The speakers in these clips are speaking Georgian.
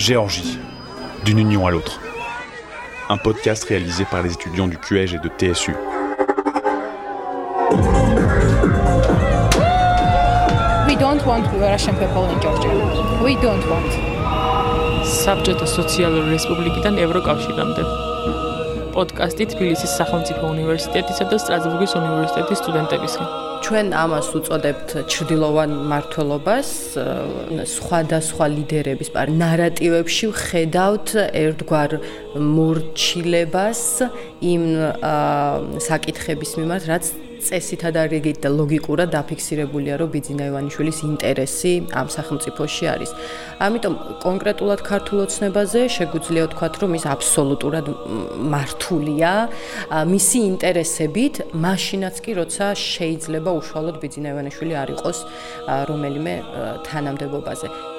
Géorgie, d'une union à l'autre. Un podcast réalisé par les étudiants du QEG et de TSU. We don't want Russian people in Georgia. We don't want. საბჭოთა სოციალური რესპუბლიკიდან ევროკავშირამდე. პოდკასტი თბილისის სახელმწიფო უნივერსიტეტისა და სტრასბურგის უნივერსიტეტის სტუდენტებისგან. ჩვენ ამას უწოდებთ ჭრდილოვან მართლობას, სხვადასხვა ლიდერების პარ ნარატივებში ვხედავთ ერთგვარ მორჩილებას იმ საკითხების მიმართ, რაც წესითა და რეგით და ლოგიკურად დაფიქსირებულია, რომ ბიძინა ივანიშვილის ინტერესი ამ სახელმწიფოში არის. ამიტომ კონკრეტულად ქართულოცნებაზე შეგვიძლია ვთქვათ, რომ ის აბსოლუტურად მართულია მისი ინტერესებით, მაშინაც კი როცა შეიძლება უშუალოდ ბიძინა ივანიშვილი არ იყოს რომელიმე თანამდებობაზე.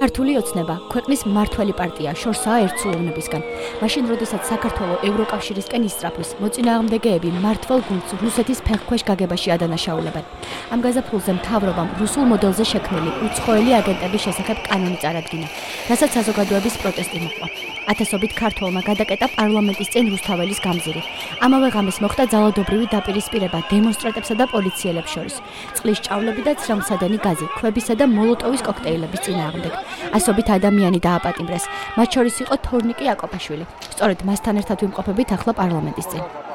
ქართული ოცნება ქვეყნის მართველი პარტია შორსაა ერთსულოვნებისგან. მაშინ როდესაც საქართველოს ევროკავშირისკენ ისწრაფვის, მოწინააღმდეგეები მართლ გუნდს რუსეთის ფეხქვეშ გაგებაში ადანაშაულებენ. ამ გაზაფხულზე მთავრობამ რუსულ მოდელზე შექმნილი უცხოელი აგენტების შესახებ კანონი წარადგინა, რასაც საზოგადოების პროტესტი მოყვა. ათასობით ქართველმა გადაკეტა პარლამენტის წინ რუსთაველის გამზირი. ამავე ღამეს მოხდა ძალადობრივი დაპირისპირება დემონსტრანტებსა და პოლიციელებს შორის. წყლის ჭავლები და ცრემლსადენი გაზი, ქვებისა და მოლოტოვის კოქტეილების წინააღმდეგ. ასობით ადამიანი დააპატიმრეს. მათ შორის იყო თორნიკი აკოპაშვილი. სწორედ მასთან ერთად ვიმყოფებით ახლა პარლამენტის წინ.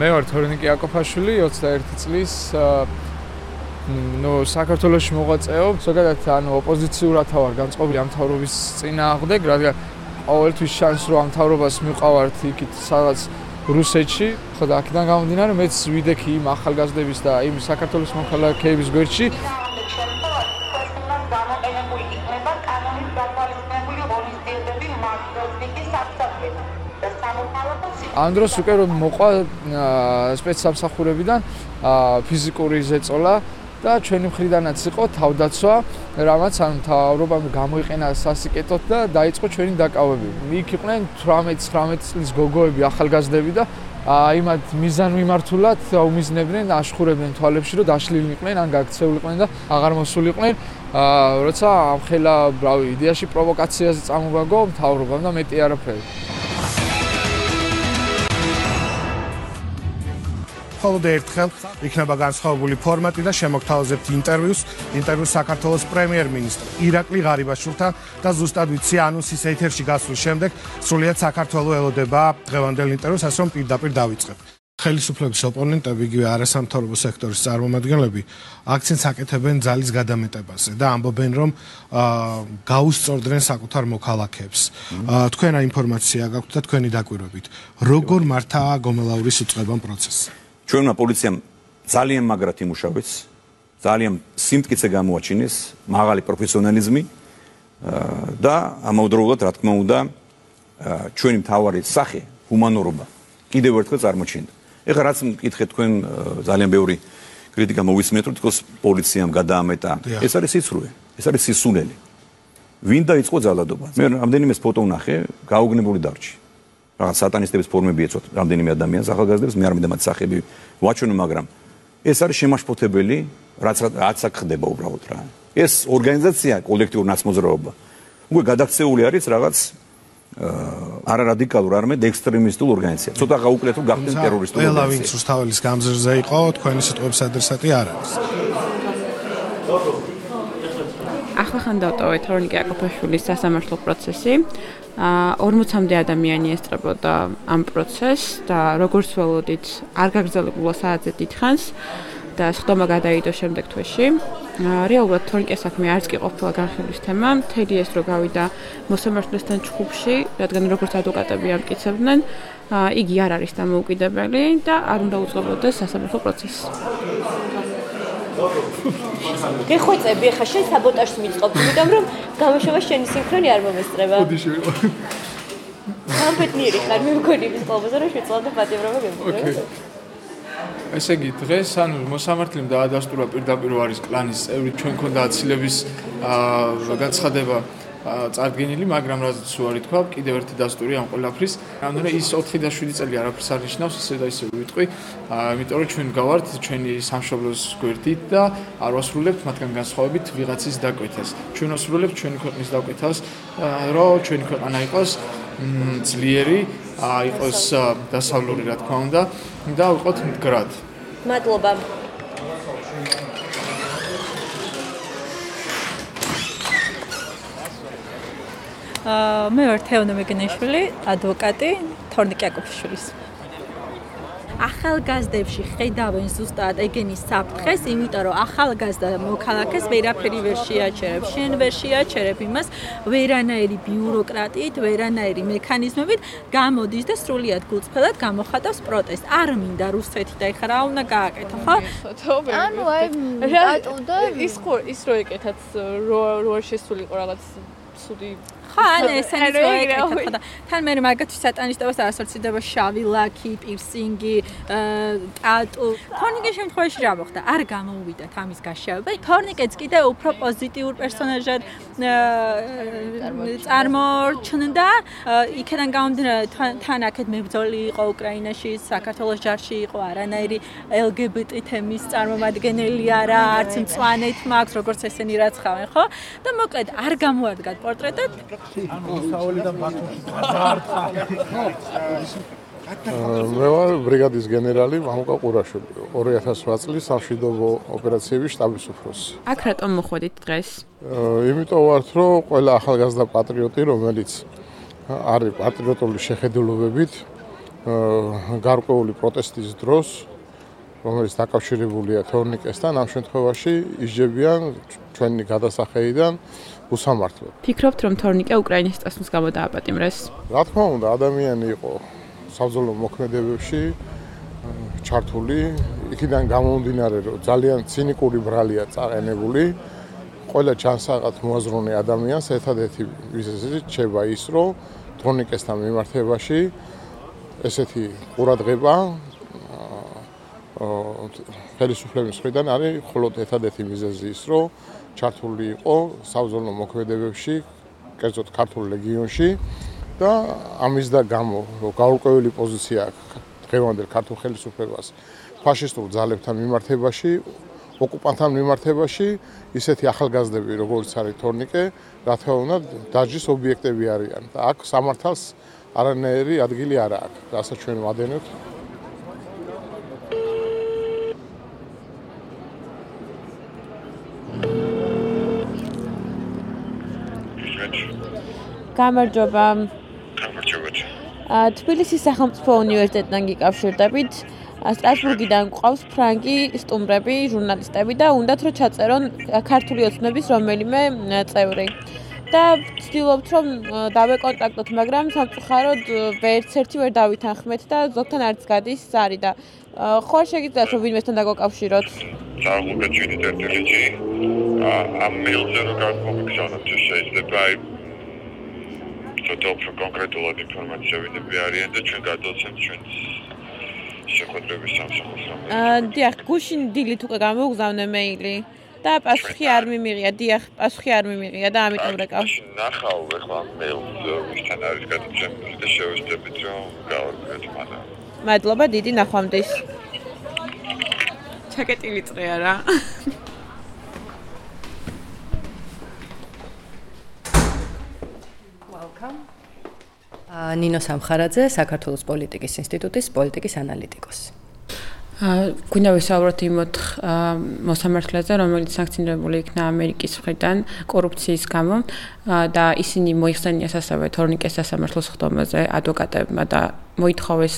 მე ვარ თორნიკი აკოპაშვილი 21 წლის ნუ საქართველოსში მოღვაწეობ, ზოგადად ანუ ოპოზიციურად ვარ განწყობილი ამ თავრობის წინააღმდეგ, რადგან ყოველთვის შანს რომ ამ თავრობას მიყავართ იქით სადაც რუსეთში, ხო და აქედან გამომდინარე მეც ვიდექი იმ ახალგაზრდების და იმ საქართველოს მოქალაქეების გვერდში. ამ დროს უკვე რომ მოყვა სპეცსამსახურებიდან ფიზიკური ზეწოლა და ჩვენი მხრიდანაც იყო თავდაცვა, რამაც ან თავრობამ გამოიყენა სასიკეთოდ და დაიწყო ჩვენი დაკავებები. იქ იყვნენ 18-19 წლის გოგოები, ახალგაზრდები და აიმად მიზან მიმართულად უმიზნებდნენ, აშხურებდნენ თვალებში, რომ დაშლილი იყვნენ, ან გაქცეულიყვნენ და აღარ მოსულიყვნენ. აა როცა ამ ხელა, ბრავი, იდეაში პროვოკაციაზე წამოვაგო თავრობამ და მეტი არაფერი. მხოლოდ ერთხელ იქნება განსხვავებული ფორმატი და შემოგთავაზებთ ინტერვიუს ინტერვიუს საქართველოს პრემიერ-მინისტრ ირაკლი ღარიბაშვილთან და ზუსტად ვიცი ანონსის ეთერში გასვლის შემდეგ სრულიად საქართველოს ელოდება დღევანდელ ინტერვიუს ასე რომ პირდაპირ დავიწყებ ხელისუფლების ოპონენტები იგივე არასამთავრობო სექტორის წარმომადგენლები აქცენტს აკეთებენ ძალის გადამეტებაზე და ამბობენ რომ გაუსწორდნენ საკუთარ მოქალაქეებს. თქვენ რა ინფორმაცია გაქვთ და თქვენი დაკვირვებით როგორ მართა გომელაურის უწყებამ პროცესი? ჩვენმა პოლიციამ ძალიან მაგრად იმუშავეს, ძალიან სიმტკიცე გამოაჩინეს, მაღალი პროფესიონალიზმი და ამავდროულად, რა თქმა უნდა, ჩვენი მთავარი სახე, ჰუმანურობა კიდევ ერთხელ წარმოჩინდა. ეხლა რაც მკითხეთ თქვენ ძალიან ბევრი კრიტიკა მოვისმენთ, რომ თქოს პოლიციამ გადაამეტა. ეს არის სიცრუე, ეს არის სისულელი. ვინ დაიწყო ძალადობა? მე რამდენიმე ფოტო ვნახე, გაუგნებული დარჩი. რაღაც სატანისტების ფორმები ეცოთ რამდენიმე ადამიანს ახალგაზრდებს მე არ მინდა მათ სახები ვაჩვენო მაგრამ ეს არის შემაშფოთებელი რაც რაც აქ ხდება უბრალოდ რა. ეს ორგანიზაცია კოლექტიურ ნაცმოძრაობა. უკვე გადაქცეული არის რაღაც არა რადიკალურ არამედ ექსტრემისტულ ორგანიზაცია. ცოტა გაუკლეთ რომ გახდნენ ტერორისტული ორგანიზაცია. ყველა ვინც უსთაველის გამზირზე იყო თქვენი სიტყვების ადრესატი არ არის ახლა ხან დავტოვეთ რონიკი აკოფაშვილის სასამართლო პროცესი. აა 40-მდე ადამიანი ესწრებოდა ამ პროცესს და როგორც ველოდით, არ გაგრძელებულა საათზე დიდხანს და სხდომა გადაიდო შემდეგ თვეში. რეალურად თორნიკეს საქმე არც კი ყოფილა განხილვის თემა, მთელი ეს რო გავიდა მოსამართლესთან ჩხუბში, რადგან როგორც ადვოკატები ამკიცებდნენ, აა იგი არ არის დამოუკიდებელი და არ უნდა უწყობოდეს სასამართლო პროცესს. გეხვეწები ხა შენ საბოტაჟს მიწყობ, იმიტომ რომ გამოშობა შენი სინქრონი არ მომესწრება. ოდი შევა. სამფეთნიერი ხარ, მე მგონი ის კლუბზე რომ შეწავდა პატიმრობა გემო. ესე იგი დღეს ანუ მოსამართლემ დაადასტურა პირდაპირ არის კლანის წევრი ჩვენ ქონდა აცილების განცხადება წარდგენილი, მაგრამ რაც უარი თქვა, კიდევ ერთი დასტური ამ ყოლაფრის. რადგან ის 4 და 7 წელი არაფერს არ ნიშნავს, ისე და ისე ვიტყვი. იმიტომ რომ ჩვენ გავართ ჩვენი სამშობლოს გვერდით და არ ვასრულებთ მათგან განსხვავებით ვიღაცის დაკვეთას. ჩვენ ვასრულებთ ჩვენი ქვეყნის დაკვეთას, რომ ჩვენი ქვეყანა იყოს ძლიერი, იყოს დასავლური, რა თქმა უნდა, და ვიყოთ მდგრად. მადლობა. მე ვარ თეონო მეგნეშვილი, ადვოკატი თორნიკე აკოფიშვილის. ახალგაზრდებში ხედავენ ზუსტად ეგენის საფრთხეს, იმიტომ რომ ახალგაზრდა მოქალაქეს ვერაფერი ვერ შეაჩერებს, შენ ვერ შეაჩერებ იმას ვერანაირი ბიუროკრატიით, ვერანაირი მექანიზმებით გამოდის და სრულიად გულწრფელად გამოხატავს პროტესტ. არ მინდა რუსეთი და ეხლა რა უნდა გააკეთო, ხო? ანუ აი რატო და ის ხო ის რო ეკეთათ რო რო შესულიყო რაღაც სუდი ხო, ან ესენი პროექტი ხო და თან მე მაგათი სატანისტებას ასოცირდება შავი ლაკი, პირსინგი, ტატუ. თორნიკე შემთხვევაში რა მოხდა? არ გამოუვიდათ ამის გაშავება. თორნიკეც კიდე უფრო პოზიტიურ პერსონაჟად წარმოჩნდა. იქიდან გამომდინარე თან აქეთ მებრძოლი იყო უკრაინაში, საქართველოს ჯარში იყო არანაირი LGBT თემის წარმომადგენელი არა, არც მწვანეთ მაქვს, როგორც ესენი რაცხავენ, ხო? და მოკლედ არ გამოადგათ პორტრეტად ანუ საოლიდან ბათუმში დაარტყა. მე ვარ ბრიგადის გენერალი მამუკა ყურაშვილი 2008 წლის სამშვიდობო ოპერაციების შტაბის უფროსი. აქ რატომ მოხვედით დღეს? იმიტომ ვართ რომ ყველა ახალგაზრდა პატრიოტი რომელიც არის პატრიოტული შეხედულებებით გარკვეული პროტესტის დროს რომელიც დაკავშირებულია თორნიკესთან ამ შემთხვევაში ისჯებიან ჩვენი გადასახედიდან უსამართლოდ. ფიქრობთ რომ თორნიკე უკრაინის წასვლის გამო დააპატიმრეს? რა თქმა უნდა, ადამიანი იყო საბრძოლო მოქმედებებში ჩართული, იქიდან გამომდინარე რომ ძალიან ცინიკური ბრალია წაყენებული. ყველა ჩანსაღად მოაზროვნე ადამიანს ერთადერთი ვიზეზი ჩება ის რომ თორნიკესთან მიმართებაში ესეთი ყურადღება ხელისუფლების მხრიდან არის მხოლოდ ერთადერთი მიზეზი ის რომ ჩართული იყო საბრძოლო მოქმედებებში, კერძოდ ქართულ ლეგიონში და ამის და გამო გაურკვეველი პოზიცია დღევანდელ ქართულ ხელისუფლებას ფაშისტურ ძალებთან მიმართებაში, ოკუპანტთან მიმართებაში, ისეთი ახალგაზრდები როგორც არის თორნიკე, რა თქმა უნდა, დაჯის ობიექტები არიან და აქ სამართალს არანაირი ადგილი არ აქვს, რასაც ჩვენ ვადენებთ. გამარჯობა. გამარჯობა. აა თბილისის სახელმწიფო უნივერსიტეტთან გიკავშირდებით. სტრასბურგიდან გვყავს ფრანგი სტუმრები, ჟურნალისტები და უნდათ რომ ჩაწერონ ქართული ოცნების რომელიმე წევრი. და ვცდილობთ რომ დავეკონტაქტოთ, მაგრამ სამწუხაროდ ვერც ერთი ვერ დავითანხმეთ და ზოგთან არც გადის ზარი და ხო შეგიძლიათ რომ ვინმესთან დაგაკავშიროთ? წარმოგეჩინე ტერტილიჯი. ამ მეილზე რომ გამოგხსენოთ შეიძლება აი ცოტა უფრო კონკრეტულად ინფორმაცია ვიდები არიან და ჩვენ გადავცემთ ჩვენ შეხვედრების სამსახურს. აა დიახ, გუშინ დილით უკვე გამოგზავნე მეილი და პასუხი არ მიმიღია. დიახ, პასუხი არ მიმიღია და ამიტომ რეკავ. ნახავ ახლა მეილს ვისთან არის გადაცემული და შევეცდებით რომ გავარკვიოთ მაგრამ. მადლობა დიდი ნახვამდის. ჩაკეტილი წრეა რა. ნინო სამხარაძე, საქართველოს პოლიტიკის ინსტიტუტის პოლიტიკის ანალიტიკოსი. გვინდა ვისაუბროთ იმ მოსამართლეზე, რომელიც სანქციონირებული იქნა ამერიკის მხრიდან კორუფციის გამო და ისინი მოიხსენიეს ასევე თორნიკეს სასამართლოს ხდომაზე ადვოკატებმა და მოითხოვეს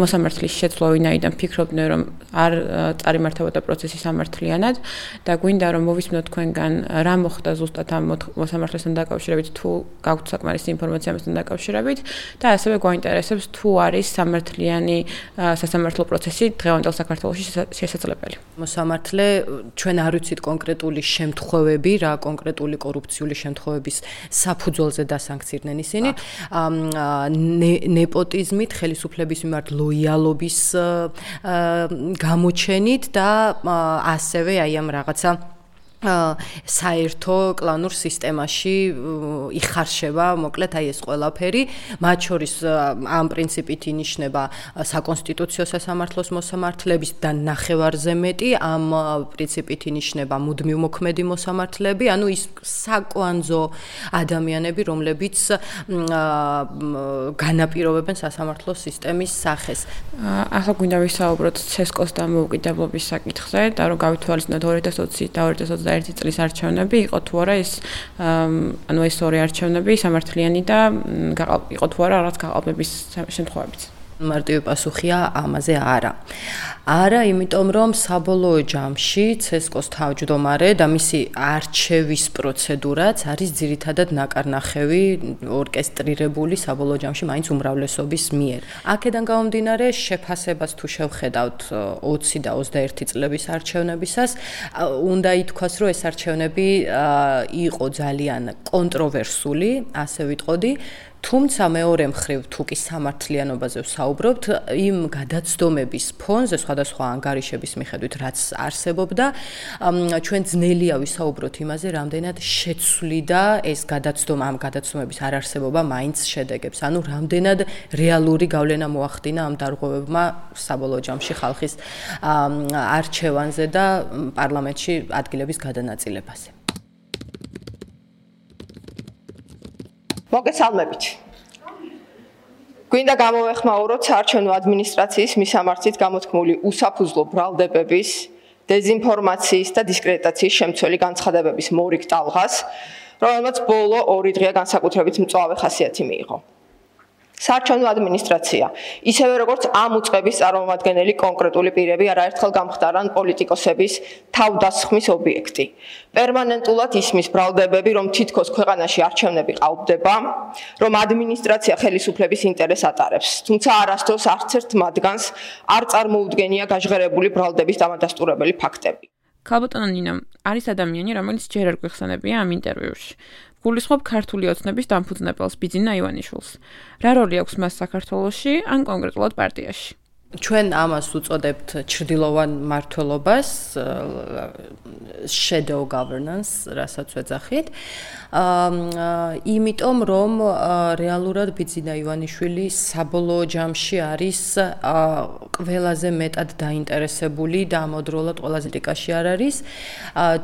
მოსამართლის შეცვლა ვინაიდან ფიქრობდნენ რომ არ წარიმართავდა პროცესი სამართლიანად და გვინდა რომ მოვისმინოთ თქვენგან რა მოხდა ზუსტად ამ მოსამართლესთან დაკავშირებით თუ გაქვთ საკმარისი ინფორმაცია ამასთან დაკავშირებით და ასევე გვაინტერესებს თუ არის სამართლიანი სასამართლო პროცესი დღევანდელ საქართველოში შესაძლებელი. მოსამართლე ჩვენ არ ვიცით კონკრეტული შემთხვევები რა კონკრეტული კორუფციული შემთხვევების საფუძველზე დასანქცირდნენ ისინი. ნეპოტიზმით, ხელისუფლების მიმართ ლოიალობის გამოჩენით და ასევე აი ამ რაღაცა საერთო კლანურ სისტემაში იხარშება, მოკლედ აი ეს ყველაფერი, მათ შორის ამ პრინციპით ინიშნება საკონსტიტუციო სასამართლოს მოსამართლების და ნახევარზე მეტი. ამ პრინციპით ინიშნება მუდმივ მოქმედი მოსამართლეები, ანუ ის საკვანძო ადამიანები, რომლებიც განაპირობებენ სასამართლოს სისტემის სახეს. ახლა გვინდა ვისაუბროთ ცესკოს დამოუკიდებლობის საკითხზე და რომ გავითვალისწინოთ 2020 და 2020 21 წლის არჩევნები იყო თუ არა ეს ანუ ეს ორი არჩევნები სამართლიანი და იყო თუ არა რაღაც გაყალბების შემთხვევებიც მარტივი პასუხია ამაზე არა. არა, იმიტომ რომ საბოლოო ჯამში ცესკოს თავმჯდომარე და მისი არჩევის პროცედურაც არის ძირითადად ნაკარნახევი ორკესტრირებული საბოლოო ჯამში მაინც უმრავლესობის მიერ. აქედან გამომდინარე, შეფასებას თუ შევხედავთ 20 და 21 წლების არჩევნებისას, უნდა ითქვას, რომ ეს არჩევნები იყო ძალიან კონტროვერსული, ასე ვიტყოდი. თუმცა მეორე მხრივ თუ კი სამართლიანობაზე ვსაუბრობთ, იმ გადაცდომების ფონზე სხვადასხვა ანგარიშების მიხედვით, რაც არსებობდა, ჩვენ ძნელია ვისაუბროთ იმაზე, რამდენად შეცვლიდა ეს გადაცდომა ამ გადაცდომების არარსებობა მაინც შედეგებს. ანუ რამდენად რეალური გავლენა მოახდინა ამ დარღვევებმა საბოლოო ჯამში ხალხის არჩევანზე და პარლამენტში ადგილების გადანაწილებაზე. მოგესალმებით. გვინდა გამოვეხმაუროთ საარჩევნო ადმინისტრაციის მისამართით გამოთქმული უსაფუძვლო ბრალდებების, დეзинფორმაციის და დისკრედიტაციის შემცველი განცხადებების მორიგ ტალღას, რომელმაც ბოლო 2 დღეა განსაკუთრებით მწვავე ხასიათი მიიღო. საარჩევნო ადმინისტრაცია, ისევე როგორც ამ უწყების წარმომადგენელი კონკრეტული პირები არაერთხელ გამხდარან პოლიტიკოსების თავდასხმის ობიექტი. პერმანენტულად ისმის ბრალდებები, რომ თითქოს ქვეყანაში არჩევნები ყავდება, რომ ადმინისტრაცია ხელისუფლების ინტერესს ატარებს, თუმცა არასდროს არც ერთ მათგანს არ წარმოუდგენია გაჟღერებული ბრალდების დამადასტურებელი ფაქტები. ქალბატონო ნინა არის ადამიანი, რომელიც ჯერ არ გვეხსენებია ამ ინტერვიუში. გულისხმობ ქართული ოცნების დამფუძნებელს ბიძინა ივანიშვილს. რა როლი აქვს მას საქართველოში ან კონკრეტულად პარტიაში? ჩვენ ამას უწოდებთ ჭრდილოვან მართლობას shadow governance რასაც ვეძახით. აა იმიტომ რომ რეალურად ბიძინა ივანიშვილი საბოლოო ჯამში არის ყველაზე მეტად დაინტერესებული და ამოდროულად ყველაზე ტიკაში არ არის.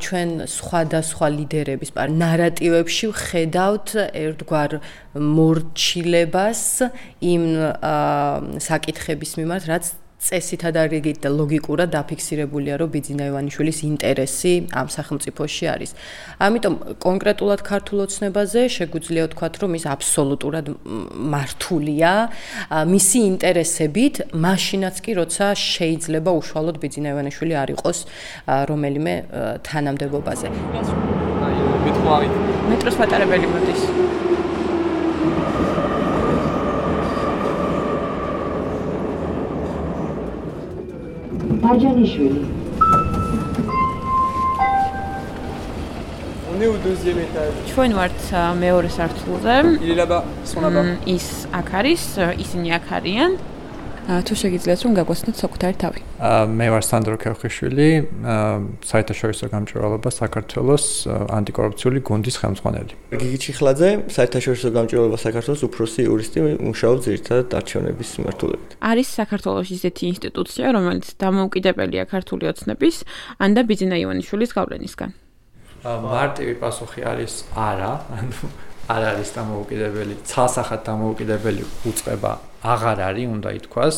ჩვენ სხვადასხვა ლიდერების ნარატივებში ვხედავთ ერთგვარ მორჩილებას იმ საკითხების მიმართ რაც წესითა და რიგით და ლოგიკურად დაფიქსირებულია, რომ ბიძინა ივანიშვილის ინტერესი ამ სახელმწიფოში არის. ამიტომ კონკრეტულად ქართულ ოცნებაზე შეგვიძლია ვთქვათ, რომ ის აბსოლუტურად მართულია მისი ინტერესებით, მაშინაც კი როცა შეიძლება უშუალოდ ბიძინა ივანიშვილი არ იყოს რომელიმე თანამდებობაზე. მეტროს პატარებელი მოდის. მარჯანიშვილი On est au deuxième étage. ჩვენ ვართ მეორე სართულზე. Il est là-bas, sont là-bas. ის აქ არის, ისინი აქ არიან. თუ შეგიძლიათ რომ გაგვაცნოთ საკუთარი თავი. მე ვარ სანდრო ქერხიშვილი, საერთაშორისო გამჭვირვალობა საქართველოს ანტიკორუფციული გუნდის ხელმძღვანელი. გიგი ჩიხლაძე, საერთაშორისო გამჭვირვალობა საქართველოს უფროსი იურისტი, მუშაობს ერთად არჩევნების მიმართულებით. არის საქართველოს ისეთი ინსტიტუცია, რომელიც დამოუკიდებელია ქართული ოცნების ან და ბიძინა ივანიშვილის გავლენისგან. მარტივი პასუხი არის არა, ანუ არ არის დამოუკიდებელი, ცალსახად დამოუკიდებელი უწყება აღარ არის, უნდა ითქვას.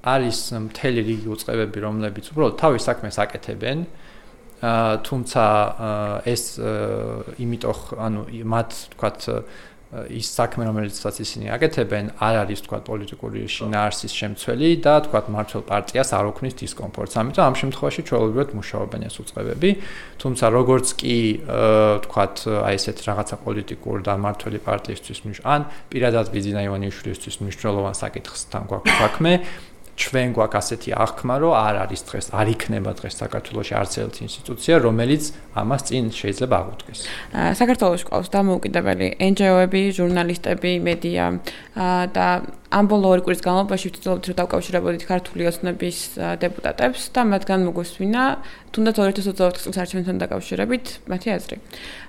არის მთელი რიგი უწყებები, რომლებიც უბრალოდ თავის საქმეს აკეთებენ. აა თუმცა ეს იმიტომ ანუ მათ თქვათ ის საქმე რომელიცაც ისინი აკეთებენ არ არის თქვა პოლიტიკური შინაარსის შემცველი და თქვა მართლ პარტიას არ ოქმნის დისკომფორტს. ამიტომ ამ შემთხვევაში ჩვეულებრივად მუშაობენ ეს უწყებები. თუმცა როგორც კი თქვა აი ესეთ რაღაცა პოლიტიკურ და მართლი პარტიისთვის ან პირადად ბიზნა ივანიშვილისთვის მნიშვნელოვან საკითხს თან გვაქვს საქმე ჩვენ გვაქვს ასეთი აღქმა, რომ არ არის დღეს, არ იქნება დღეს საქართველოს არც ერთ ინსტიტუცია, რომელიც ამას წინ შეიძლება აღუდგეს. საქართველოს ყავს დამოუკიდებელი NGO-ები, ჟურნალისტები, მედია და ამ ბოლო ორი კვირის განმავლობაში ვცდილობთ რომ დავკავშირებოდით ქართული ოცნების დეპუტატებს და მათგან მოგვესვინა თუნდაც 2024 წლის არჩევნებთან დაკავშირებით მათი აზრი.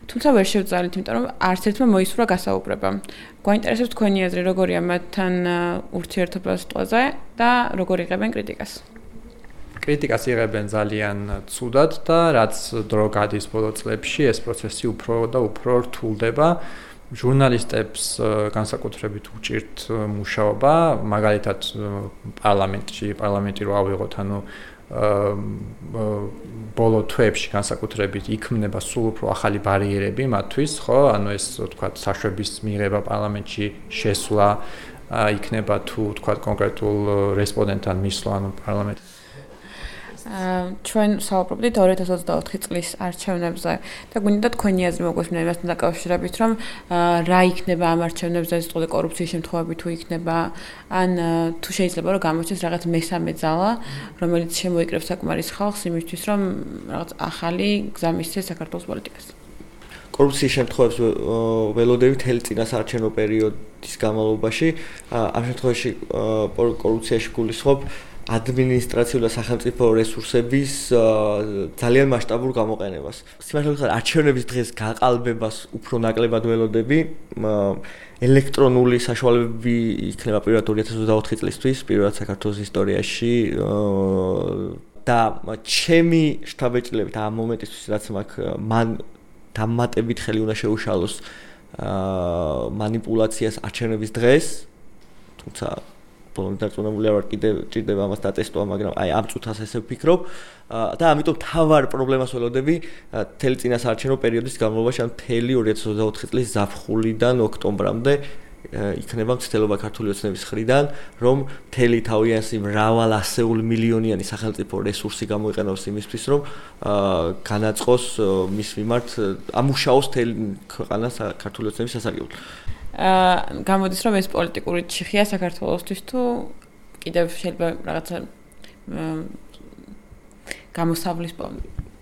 თუმცა ვერ შევძალით, იმიტომ რომ არც ერთმა მოისურვა გასაუბრება. გვაინტერესებს თქვენი აზრი, როგორია მათთან ურთიერთობა სიტყვაზე და როგორ იღებენ კრიტიკას. კრიტიკას იღებენ ძალიან ცუდად და რაც დრო გადის ბოლო წლებში, ეს პროცესი უფრო და უფრო რთულდება. ჟურნალისტებს განსაკუთრებით უჭირთ მუშაობა, მაგალითად პარლამენტში, პარლამენტი რო ავიღოთ, ანუ ბოლო თვეებში განსაკუთრებით იქმნება სულ უფრო ახალი ბარიერები მათთვის, ხო? ანუ ეს თქვა საშვების მიღება პარლამენტში შესვლა იქნება თუ თქვა კონკრეტულ რესპონდენტთან მისვლა ანუ პარლამენტში ჩვენ საუბრობდით 2024 წლის არჩევნებზე და გვინდა თქვენი აზრი მოგვესმინა იმასთან დაკავშირებით, რომ რა იქნება ამ არჩევნებზე, ეს თქო კორუფციის შემთხვევები თუ იქნება, ან თუ შეიძლება რომ გამოჩნდეს რაღაც მესამე ძალა, რომელიც შემოიკრებს საკმარის ხალხს იმისთვის, რომ რაღაც ახალი გზა მისცეს საქართველოს პოლიტიკას. კორუფციის შემთხვევებს ველოდები თელი წინასაარჩევნო პერიოდის განმავლობაში, ამ შემთხვევაში კორუფციაში გულისხმობ ადმინისტრაციული და სახელმწიფო რესურსების ძალიან მასშტაბურ გამოყენებას. სიმართლე გითხრათ, არჩევნების დღეს გაყალბებას უფრო ნაკლებად ველოდები. ელექტრონული საშუალებები იქნება პირველად 2024 წლისთვის, პირველად საქართველოს ისტორიაში და ჩემი შტაბეჭდილებით ამ მომენტისთვის რაც მაქვს მან დამატებით ხელი უნდა შეუშალოს მანიპულაციას არჩევნების დღეს. თუმცა ბოლომდე დარწმუნებული არ ვარ კიდე ჭირდება ამას დაწესტვა, მაგრამ აი ამ წუთას ესე ვფიქრობ და ამიტომ თავარ პრობლემას ველოდები თელი წინასაარჩევნო პერიოდის განმავლობაში, ან თელი 2024 წლის ზაფხულიდან ოქტომბრამდე იქნება მცდელობა ქართული ოცნების ხრიდან, რომ თელი თავიანსი მრავალ ასეულ მილიონიანი სახელმწიფო რესურსი გამოიყენოს იმისთვის, რომ განაწყოს მის მიმართ ამუშაოს თელი ქვეყანას ქართული ოცნების სასარგებლოდ. აა გამოდის რომ ეს პოლიტიკური ჩიხია საქართველოსთვის თუ კიდევ შეიძლება რაღაცა გამოსავლის პონი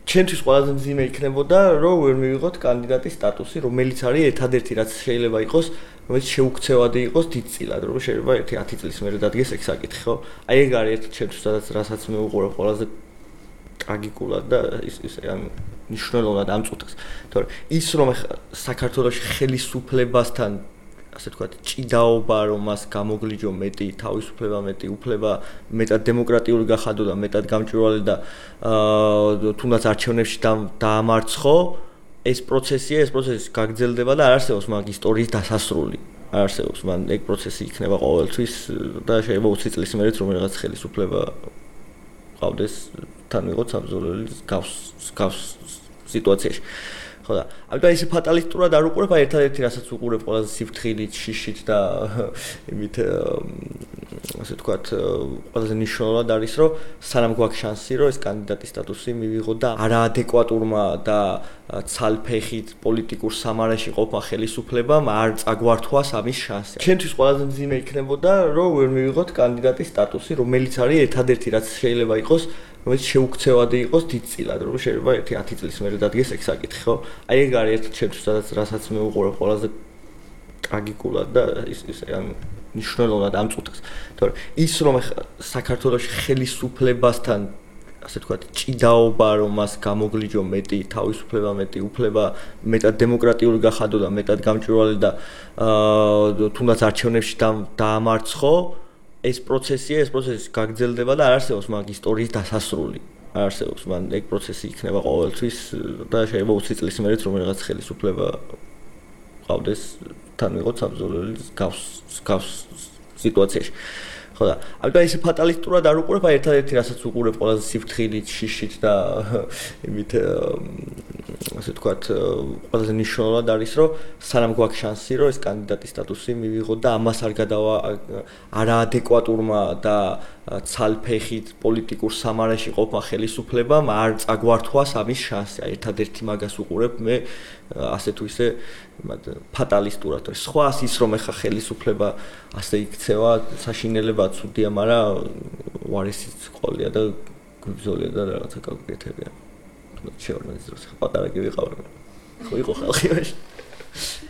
ჩვენთვის ყველაზე მძიმე იქნებოდა რომ ვერ მივიღოთ კანდიდატის სტატუსი რომელიც არის ერთადერთი რაც შეიძლება იყოს რომელიც შეუქცევადი იყოს დიდწილად რომ შეიძლება ერთი 10 წლის მერე დადგეს ეგ საკითხი ხო აი ეგ არის ერთ ჩვენთვის სადაც რასაც მე უყურებ ყველაზე ტრაგიკულად და ის ის ან ნიშნულოვნად ამწუთებს თორე ის რომ საქართველოს ხელისუფლებასთან ასე თქვა ჭიდაობა რომ მას გამოგლიჯო მეტი თავისუფლება მეტი უფლება მეტად დემოკრატიული გახადო და მეტად გამჭვირვალე და აა თუნდაც არჩევნებში დაამარცხო ეს პროცესია ეს პროცესი გაგრძელდება და არ არსებობს მაგ ისტორიის დასასრული. არ არსებობს მან ეგ პროცესი იქნება ყოველთვის და შეიძლება 20 წლის მერეც რომ რაღაც ხელისუფლება ყავდეს თან იყო საბრძოლელი გავს გავს სიტუაციაში ხო და ამიტომ ეს ფატალისტურად არ უყურებ აი ერთადერთი რასაც უყურებ ყველაზე სიფრთხილით შიშით და იმით ასე ვთქვათ ყველაზე მნიშვნელოვნად არის რომ სანამ გვაქვს შანსი რომ ეს კანდიდატის სტატუსი მივიღო და არაადეკვატურმა და ცალფეხით პოლიტიკურ სამარაში ყოფა ხელისუფლებამ არ წაგვართვას ამის შანსი. ჩვენთვის ყველაზე მძიმე იქნებოდა რომ ვერ მივიღოთ კანდიდატის სტატუსი რომელიც არის ერთადერთი რაც შეიძლება იყოს რომელიც შეუქცევადი იყოს დიდწილად, რომ შეიძლება ერთი 10 წლის მერე დადგეს ეგ საკითხი, ხო? აი ეგ არის ერთ ჩემთვის სადაც რასაც მე უყურებ ყველაზე ტრაგიკულად და ის ის ან ნიშნულოვნად ამწუთებს. თორე ის რომ საქართველოს ხელისუფლებასთან ასე თქვა ჭიდაობა რომ მას გამოგლიჯო მეტი თავისუფლება, მეტი უფლება, მეტად დემოკრატიული გახადო და მეტად გამჭვირვალე და აა თუნდაც არჩევნებში დაამარცხო, ეს პროცესია, ეს პროცესი გაგრძელდება და არ არსებობს მაგ ისტორიის დასასრული. არ არსებობს, მან ეგ პროცესი იქნება ყოველთვის და შეიძლება 20 წლის მერეც რომ რაღაც ხელისუფლება ყავდეს თან ვიყოთ საბრძოლელი გავს გავს სიტუაციაში. ხო და ამიტომ ეს ფატალისტურად არ უყურებ, აი ერთადერთი რასაც უყურებ ყველაზე სიფრთხილით, შიშით და იმით ასე ვთქვათ, ყველაზე მნიშვნელოვნად არის, რომ სანამ გვაქვს შანსი, რომ ეს კანდიდატის სტატუსი მივიღო და ამას არ გადავა არაადეკვატურმა და ცალფეხით პოლიტიკურ სამარაში ყოფა ხელისუფლებამ არ წაგვართვას ამის შანსი. აი ერთადერთი მაგას უყურებ მე ასე თუ ისე ფატალისტურად. სხვას ის რომ ეხა ხელისუფლება ასე იქცევა, საშინელებაა ცუდია, მაგრამ უარესიც ყოლია და გუბზოლია და რაღაცა の千代のですよ働きをいいかわるのこういう子が来ました